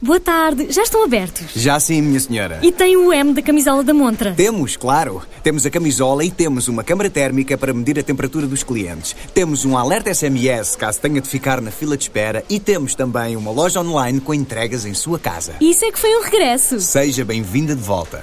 Boa tarde, já estão abertos? Já sim, minha senhora. E tem o M da camisola da montra? Temos, claro. Temos a camisola e temos uma câmara térmica para medir a temperatura dos clientes. Temos um alerta SMS caso tenha de ficar na fila de espera e temos também uma loja online com entregas em sua casa. Isso é que foi um regresso. Seja bem-vinda de volta.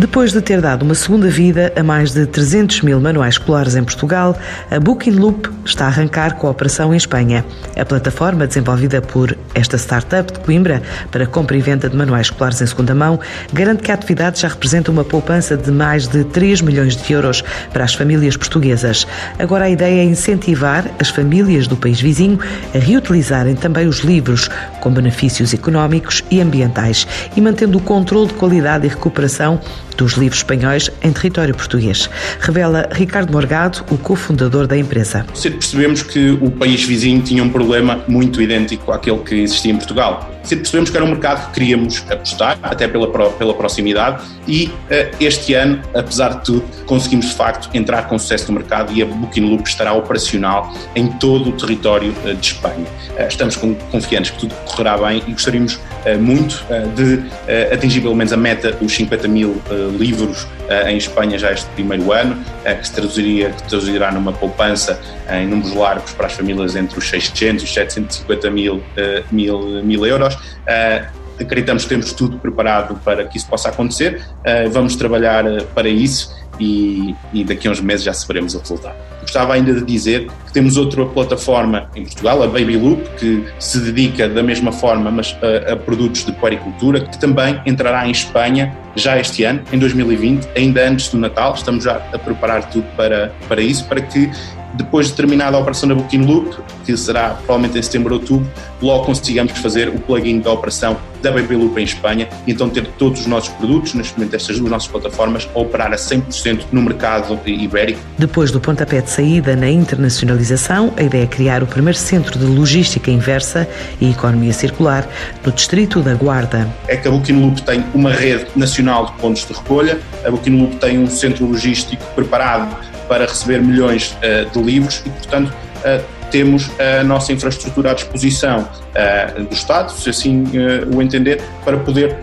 Depois de ter dado uma segunda vida a mais de 300 mil manuais escolares em Portugal, a Booking Loop está a arrancar com a operação em Espanha. A plataforma desenvolvida por esta startup de Coimbra para compra e venda de manuais escolares em segunda mão garante que a atividade já representa uma poupança de mais de 3 milhões de euros para as famílias portuguesas. Agora a ideia é incentivar as famílias do país vizinho a reutilizarem também os livros, com benefícios económicos e ambientais, e mantendo o controle de qualidade e recuperação dos livros espanhóis em território português. Revela Ricardo Morgado, o cofundador da empresa. Percebemos que o país vizinho tinha um problema muito idêntico àquele que existia em Portugal. Cedo percebemos que era um mercado que queríamos apostar, até pela, pela proximidade, e uh, este ano, apesar de tudo, conseguimos de facto entrar com sucesso no mercado e a Booking Loop estará operacional em todo o território uh, de Espanha. Uh, estamos confiantes que tudo correrá bem e gostaríamos muito de atingir pelo menos a meta dos 50 mil livros em Espanha já este primeiro ano, que se traduziria, que traduzirá numa poupança em números largos para as famílias entre os 600 e os 750 mil, mil, mil euros. acreditamos que temos tudo preparado para que isso possa acontecer. vamos trabalhar para isso e, e daqui a uns meses já saberemos o resultado. Gostava ainda de dizer que temos outra plataforma em Portugal, a Baby Loop, que se dedica da mesma forma mas a, a produtos de puericultura, que também entrará em Espanha já este ano, em 2020, ainda antes do Natal. Estamos já a preparar tudo para, para isso, para que depois de terminada a operação da Booking Loop, que será provavelmente em setembro ou outubro, logo consigamos fazer o plugin da operação da Baby Loop em Espanha e então ter todos os nossos produtos, neste momento estas duas nossas plataformas, a operar a 100% no mercado ibérico. Depois do pontapé de saída na internacionalização, a ideia é criar o primeiro centro de logística inversa e economia circular no distrito da Guarda. É que a Booking Loop tem uma rede nacional de pontos de recolha, a Booking Loop tem um centro logístico preparado para receber milhões uh, de livros e, portanto, uh, temos a nossa infraestrutura à disposição uh, do Estado, se assim o entender, para poder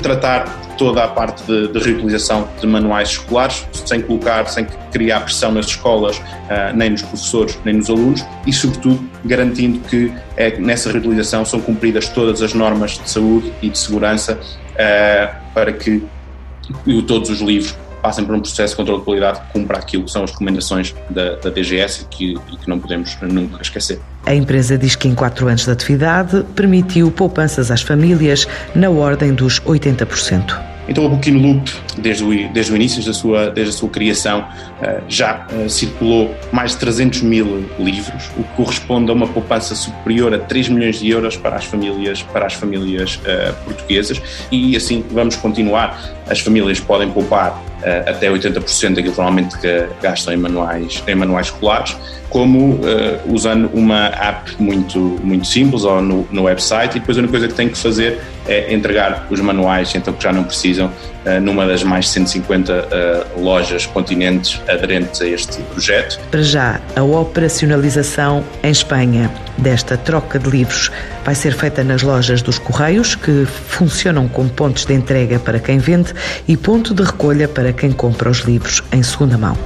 tratar toda a parte de, de, reutilização de manuais escolares, sem colocar, sem criar pressão nas escolas, uh, nem nos professores, nem nos alunos, e, sobretudo, garantindo que é, nessa reutilização são cumpridas todas as normas de saúde e de segurança uh, para que todos os livros passem por um processo de controle de qualidade que cumpra aquilo que são as recomendações da, da DGS e que, e que não podemos nunca esquecer. A empresa diz que em quatro anos de atividade permitiu poupanças às famílias na ordem dos 80%. Então a Booking Loop, desde o, desde o início da sua, desde a sua criação, eh, já eh, circulou mais de 300 mil livros, o que corresponde a uma poupança superior a 3 milhões de euros para as famílias, para as famílias uh, portuguesas e assim vamos continuar. As famílias podem poupar uh, até 80% daquilo que normalmente gastam em manuais, em manuais escolares como uh, usando uma app muito, muito simples ou no, no website. E depois a única coisa que tem que fazer é entregar os manuais, então que já não precisam, numa das mais de 150 uh, lojas continentes aderentes a este projeto. Para já, a operacionalização em Espanha desta troca de livros vai ser feita nas lojas dos Correios, que funcionam como pontos de entrega para quem vende e ponto de recolha para quem compra os livros em segunda mão.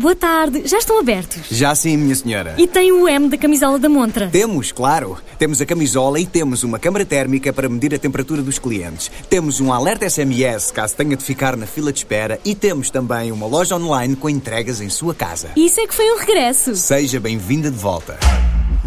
Boa tarde, já estão abertos? Já sim, minha senhora. E tem o M da camisola da montra? Temos, claro. Temos a camisola e temos uma câmara térmica para medir a temperatura dos clientes. Temos um alerta SMS caso tenha de ficar na fila de espera e temos também uma loja online com entregas em sua casa. Isso é que foi um regresso. Seja bem-vinda de volta.